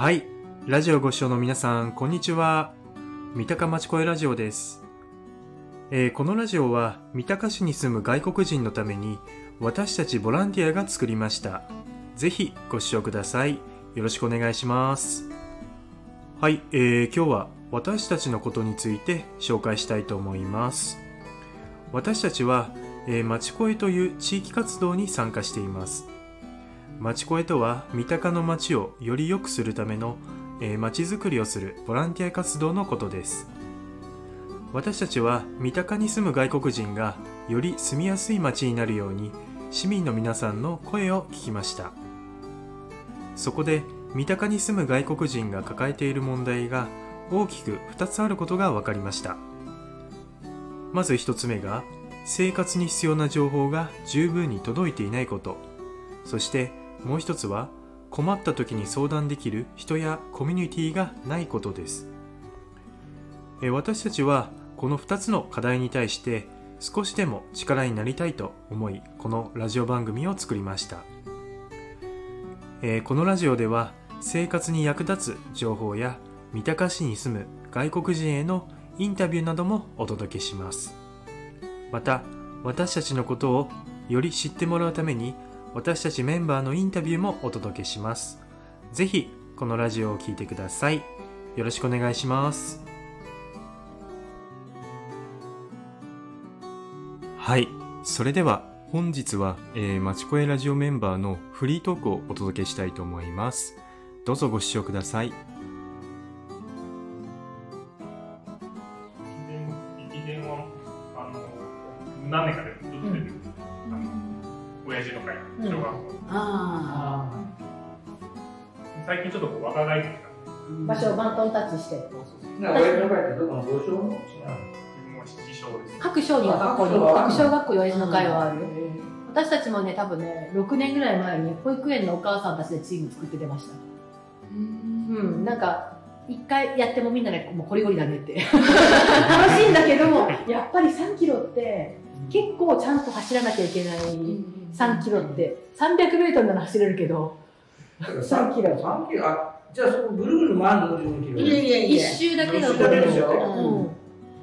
はい。ラジオご視聴の皆さん、こんにちは。三鷹町声ラジオです。えーこのラジオは、三鷹市に住む外国人のために、私たちボランティアが作りました。ぜひご視聴ください。よろしくお願いします。はい、えー今日は私たちのことについて紹介したいと思います。私たちは、えー、町声という地域活動に参加しています。町声とは三鷹の町をより良くするための、えー、町づくりをするボランティア活動のことです。私たちは三鷹に住む外国人がより住みやすい町になるように市民の皆さんの声を聞きました。そこで三鷹に住む外国人が抱えている問題が大きく2つあることが分かりました。まず1つ目が生活に必要な情報が十分に届いていないこと。そしてもう一つは困った時に相談できる人やコミュニティがないことです。私たちはこの2つの課題に対して少しでも力になりたいと思いこのラジオ番組を作りました、このラジオでは生活に役立つ情報や三鷹市に住む外国人へのインタビューなどもお届けします。また私たちのことをより知ってもらうために私たちメンバーのインタビューもお届けします。ぜひこのラジオを聴いてください。よろしくお願いします。はい。それでは本日は、えー、町声ラジオメンバーのフリートークをお届けしたいと思います。どうぞご視聴ください。最近ちょっとこう若返ってきた。あ、場所をバントンタッチして。各小学校に、各小学校親父の会はあるよ。私たちもね、多分ね、6年ぐらい前に保育園のお母さんたちでチーム作って出ました。うん、なんか、一回やってもみんなでもうコリコリだねって。楽しいんだけど、やっぱり3キロって結構ちゃんと走らなきゃいけない。3キロって。300メートルなら走れるけど、3キロ3キロあじゃあそこぐるぐる回るの4キロいやいやい一や。周だけだ一周だけでしょ？う。ん。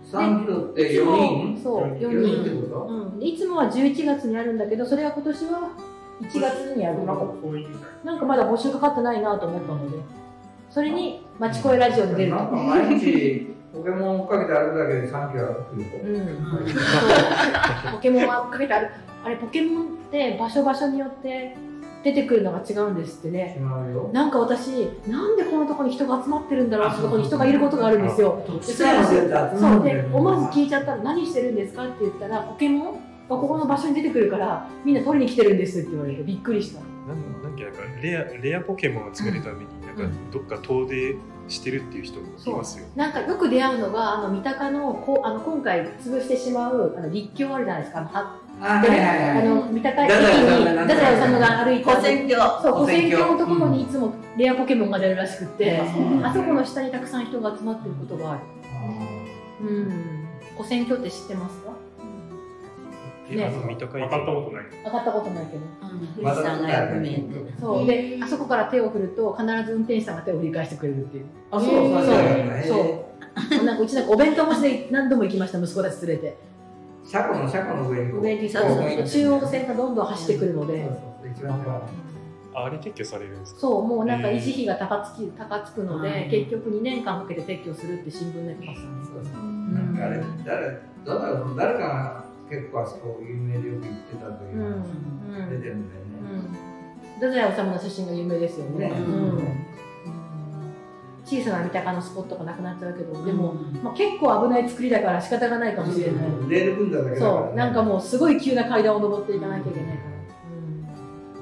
3キロって4人？そう、4 4人って人。こうん、いつもは11月にあるんだけど、それは今年は1月にある。なんかそういうみたいなんかまだ募集かかってないなと思ったので、それに、町声ラジオで出ると。なんか毎日ポケモン追っかけて歩くだけで3キロ歩くようん、ポケモンはかけてある。あれ、ポケモンって場所場所によって出てくるのが違うんですってね。違うよ。なんか私、なんでこのとこに人が集まってるんだろうってとこに人がいることがあるんですよ。でそそう。で思わず聞いちゃったら何してるんですかって言ったらポケモンがここの場所に出てくるからみんな取りに来てるんですって言われてびっくりした。なんなんかなんかレアレアポケモンを作るために、なんかどっか遠出してるっていう人もいますよ。なんかよく出会うのがあの三鷹のこうあの今回潰してしまうあの立教あるじゃないですかあの三鷹駅に太宰治が歩いて。古戦況。そう古戦のところにいつもレアポケモンが出るらしくって、うん。あそこの下にたくさん人が集まってることがある。うん。古戦橋って知ってますか？ね。三ったことない。上がったことないけど。富士山が。そう。であそこから手を振ると必ず運転手さんが手を振り返してくれるっていう。あそうそう。そう。なんかうちなんかお弁当持ちで何度も行きました息子たち連れて車庫の車庫の上にこう上にそうそうそう中央線がどんどん走ってくるので。ああれ撤去されるんですか？そうもうなんか維持費が高つき高つくのでうん。結局2年間かけて撤去するって新聞で書かせたんですそうそうなん。かあれ誰どうだろう誰かが結構あそこ有名でよく行ってたというう、ん。うん出てるんだよね、太宰治の写真が有名ですよね。ね。うん小さな三鷹のスポットがなくなっちゃうけどでも、うん。まあ、結構危ない作りだから仕方がないかもしれない、レール組んだだけそうなんかもうすごい急な階段を登っていかなきゃいけないか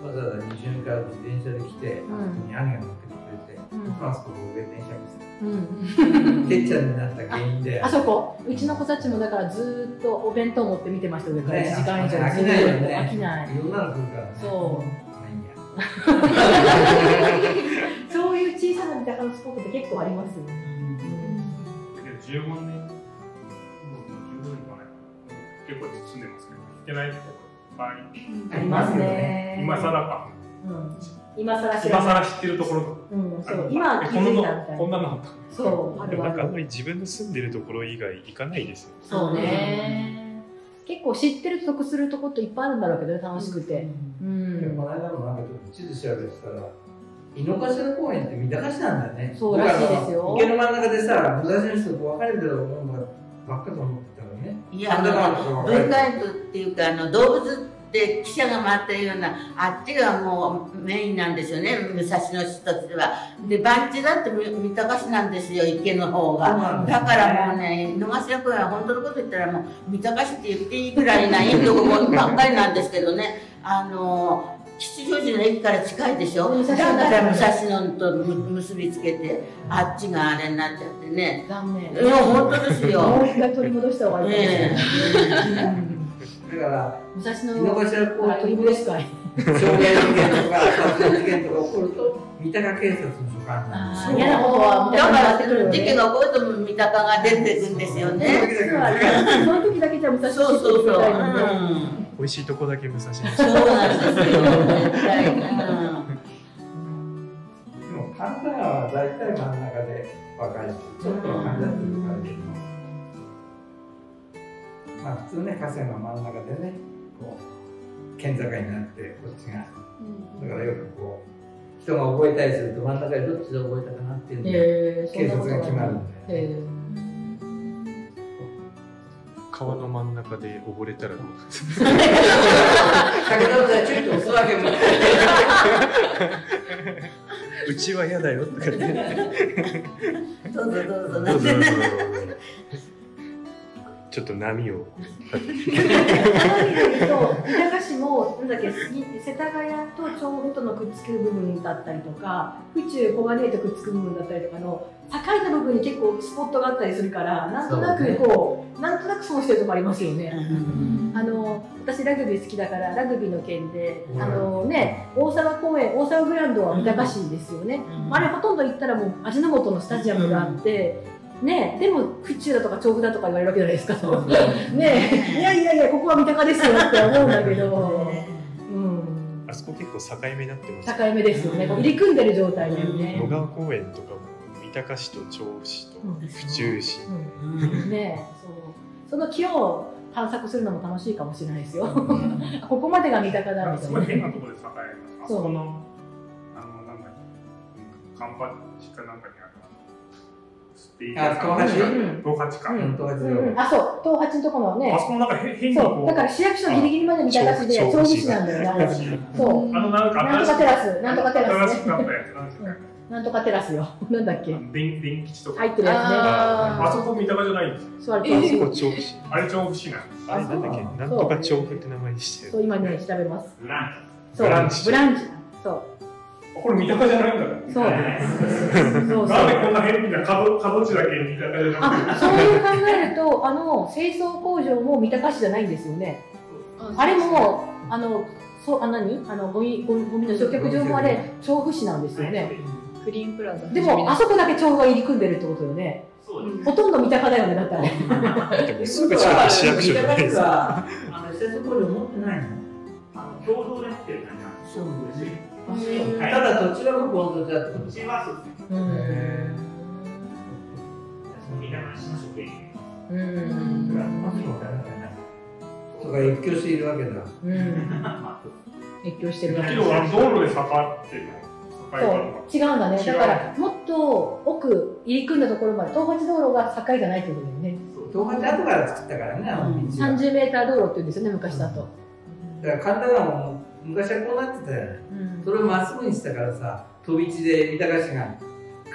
ら、わざわざ西日から自転車で来て、ん。あそこに兄が乗っけてくれて、うん。あそこ上電車うんうん、見せて、てっちゃんになった原因で、あそこ。うちの子たちもだからずーっとお弁当持って見てました上から。1時間以上。飽きないよね。飽きない。いろんなの来るからね。そう。まあいいや。そういう小さな三鷹のスポットって結構ありますよね、で15年、もう15年かない。結構住んでますけど、行ってないところいっぱいありますね今更か。うん、今更知ら今ない。更知ってるところうん、そう。今気づいたみたいな。こんなのあったそう、あでるある。もなんかあんまり自分の住んでるところ以外行かないですよ。そうね。結構知ってると得するとこっていっぱいあるんだろうけどね、楽しくて。うん。この間もなんかちょっと地図調べてたら、井の頭公園って三鷹市なんだよね。そうらしいですよ池の真ん中でさ、武蔵野市と分かれてるものばっかと思ってたのね。いや、あの、文化園っていうか、あの、動物って記者が回ってるような、あっちがもうメインなんですよね、武蔵野市としては。で、番地だってみ三鷹市なんですよ、池の方が。だからもうね、井の頭公園は本当のこと言ったらもう、三鷹市って言っていいぐらいないいとこばっかりなんですけどね、あの、吉祥寺の駅から近いでしょ？武蔵だ野から武蔵野とむ結びつけて、あっちがあれになっちゃってね。残念。いや、本当ですもよ。う一回取り戻した方がいいかもしれない。だから、武蔵野頭公から取り戻すかい。傷害事件とか殺人事件とか起こると、三鷹警察の所管なんです嫌なことはだから、事件ね。が起こると三鷹が出てくんですよね。その時だけじゃ武蔵野市そうそうそう。うん美味しいとこだけ武蔵野。市。そうなんですよ。でも神田川は大体真ん中で分かれちょっと分かれてる感じまあ普通ね河川の真ん中でねこう県境になってこっちが。だからよくこう人が覚えたりすると真ん中でどっちで覚えたかなっていうので警察が決まるんで川の真ん中で溺れたらどう？す うちは嫌だよとか言って。どうぞどうぞ。どうぞどうぞちょっと波を。花火で言うと三鷹市もなんだっけ世田谷と調布とのくっつく部分だったりとか府中小金井とくっつく部分だったりとかの境の部分に結構スポットがあったりするからなんとなくこうなんとなく損してるとこありますよね。あの私ラグビー好きだからラグビーの件で、うん。あのね大沢公園大沢グラウンドは三鷹市ですよね、あれほとんど行ったらもう味の素のスタジアムがあって、ねでも府中だとか調布だとか言われるわけじゃないですか。ねえ、いやいやいや、ここは三鷹ですよって思うんだけど、うん、あそこ結構境目になってます。境目ですよね、こう入り組んでる状態だよね野。川公園とかも三鷹市と調布市とうん府中市。うんねえそうその木を探索するのも楽しいかもしれないですよ。ここまでが三鷹だみたいいなね。変なところで栄えます。あそこの、あの、なんだっけ、カンパチかなんかにある。ステーあ東八うん東八か。あ、そう、東八のところのねあ。そこもなんか変変にそう、こう、だから市役所ギリギリまで三鷹市で調布調布市なんだよね。そう。あのなんかなんとかテラス、なんとかテラスなんとかテラスよ。なんだっけ。電電吉とか。入ってるやあそこ三鷹じゃないんですよ。あれそこ調布市。あれ調布市なん。あれなんだっけ？なんとか調布って名前にしてそう、今ね、調べます。ブランそう、ブランチブランチ。そう。これ三鷹じゃないんだから。そう。そうそう。なんでこんな変な角角地だけ三鷹じゃな。あ、そういう考えると、あの清掃工場も三鷹市じゃないんですよね。あれも、あの、そう、あ、何、あの、ゴミ、ゴミゴミの焼却場もあれ、調布市なんですよね。クリーンプラザでも、あそこだけ調布が入り組んでるってことよね。ほとんど三鷹だよね、だったら。すぐ近く市役所じゃないですか。か。あの施設工場持ってないの？あの共同でやってる感じなんです。そただどちらもこの土地だとうちはそうですね。うん。三鷹市の職員。うん。とか越境しているわけだ。うん。越境してるわけけど、あの道路で坂っていうの。そう、違うんだね。だから、もっと奥、入り組んだところまで、東八道路が境じゃないってことだよね。東八後から作ったからね、あの道は。30メーター道路って言うんですよね、昔だと。だから神田川も昔はこうなってたよね。それをまっすぐにしたからさ、飛び地で三鷹市が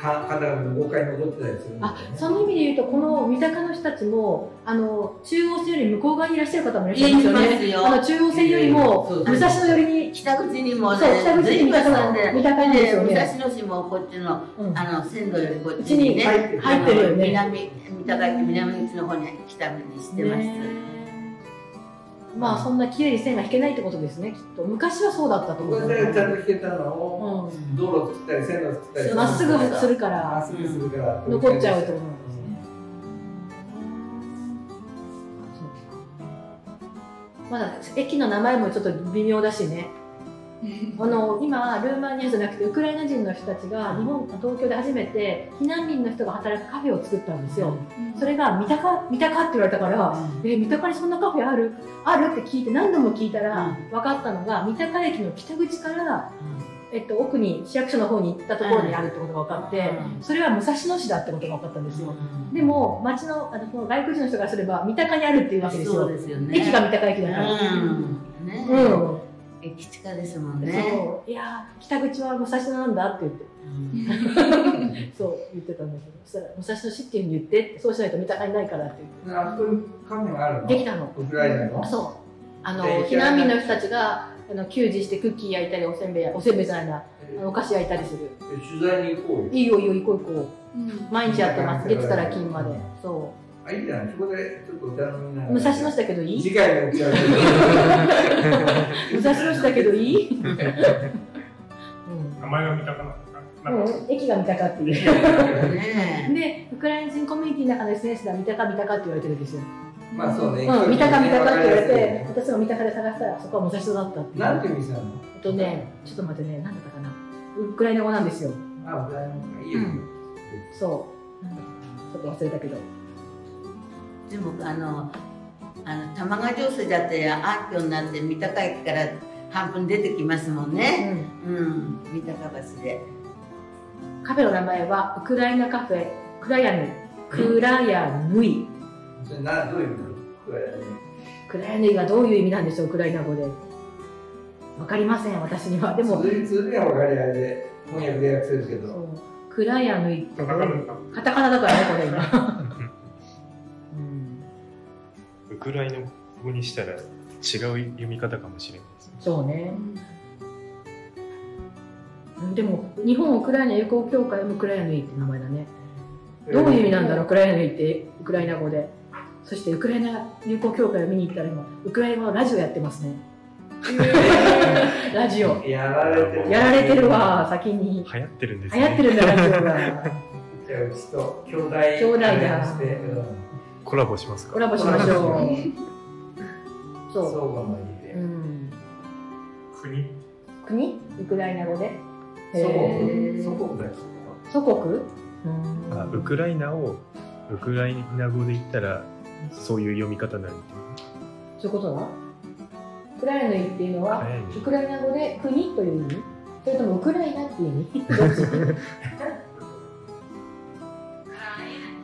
か神田川の豪快に残ってたりするんだよあね。その意味で言うと、この三鷹の人たちも、あの中央線より向こう側にいらっしゃる方もいらっしゃいますよね。よ。あの中央線よりも武蔵野寄りに、北口にもねそう北口に随分さんで三鷹なんですよね武蔵野市もこっちのうん。あの線路よりこっうちにね入ってるよね。南三鷹駅南口の方に北目にしてます、ねまあそんな綺麗に線が引けないってことですね、きっと。昔はそうだったと思う。昔はちゃんと引けたのを、う道路作ったり線路作ったりんまっすぐするかまっらすぐするから残っちゃうと思うんですね。まだ駅の名前もちょっと微妙だしね。あの今ルーマニアじゃなくてウクライナ人の人たちが日本東京で初めて避難民の人が働くカフェを作ったんですよ、それが三鷹三鷹って言われたから、え三鷹にそんなカフェある？あるって聞いて何度も聞いたら分かったのが三鷹駅の北口から、えっと、奥に市役所の方に行ったところにあるってことが分かって、うん。それは武蔵野市だってことが分かったんですよ、でも町のあの外国人の人からすれば三鷹にあるっていうわけですそようですよね。駅が三鷹駅だから、うん。ね。うん駅近ですもんね。そう。いやー北口は武蔵野なんだって言って。う んそう言ってたんだけど。そしたら武蔵野市っていうふうに言ってそうしないと三鷹にないからって言って。あそこにカフェがあるの？できたの。ウクライナの？そう。あので避難民の人たちがあの給仕してクッキー焼いたりおせんべいやおせんべいじゃないな。あのお菓子焼いたりする。取材に行こうよ。いいよいいよ行こう行こう。毎日やってます。月から金まで。そあいいじゃない。そこでちょっとお茶飲みながら。う武蔵野市だけどいい？次回の打ち合わせ武蔵野市だけどいい、うん。名前が見たかな。うん、駅が三鷹っていう。ねでウクライナ人コミュニティの中の SNS では三鷹三鷹って言われてるんですよ。まあそうね。うん、三鷹三鷹って言われて、ね私も三鷹で探したら、そこは武蔵野だったっていう。なんていう店なの？えっとね、ちょっと待ってね、なんだったかな。ウクライナ語なんですよ。あウクライナのいいよ。うん。そう。ちょっと忘れたけど。でもあのあの玉川上水だってアーキョになって三鷹駅から半分出てきますもんね。うん。うん。三鷹橋で。カフェの名前は、ウクライナカフェ、クラヤヌイ。クラヤヌイ。それなどういう意味なの？ウクライナねクラヤヌイがどういう意味なんでしょう、ウクライナ語で。わかりません、私には。でも、通じ通じは分かり合いで翻訳で訳せるけどそうクラヤヌイってカタカナだからね、これ今。うんウクライナ語にしたら違う読み方かもしれないですね。そうね。うんでも、日本ウクライナ友好協会もクラヤヌイって名前だね。どういう意味なんだろう、クラヤヌイってウクライナ語で。そして、ウクライナ友好協会を見に行ったら今、ウクライナ語のラジオやってますね。ラジオ。やられてるやられてるわ、先に。流行ってるんですね。流行ってるんだ、ラジオが。じゃあうちと兄弟兄弟だコラボしますか？コラボしましょう。相 そ互の意う。で。うん。国？国？ウクライナ語で？祖国？祖国だよ祖国？うん。あウクライナをウクライナ語で言ったらそういう読み方になるそういうことだウクライナの意っていうのは、ウクライナ語で国という意味？それともウクライナっていう意味？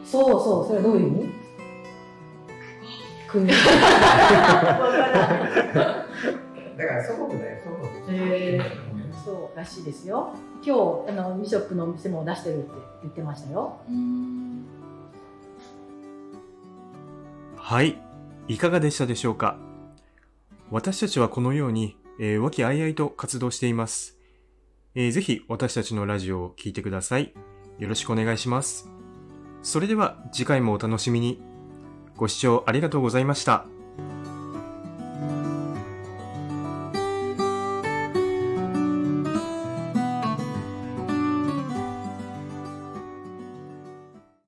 そうそう、それはどういう意味？国。だから祖国だよ祖国へそうらしいですよ。今日、あの、ビショップのお店も出してるって言ってましたよ。はい。いかがでしたでしょうか？私たちはこのように、えー和気あいあいと活動しています。えーぜひ私たちのラジオを聴いてください。よろしくお願いします。それでは次回もお楽しみに。ご視聴ありがとうございました。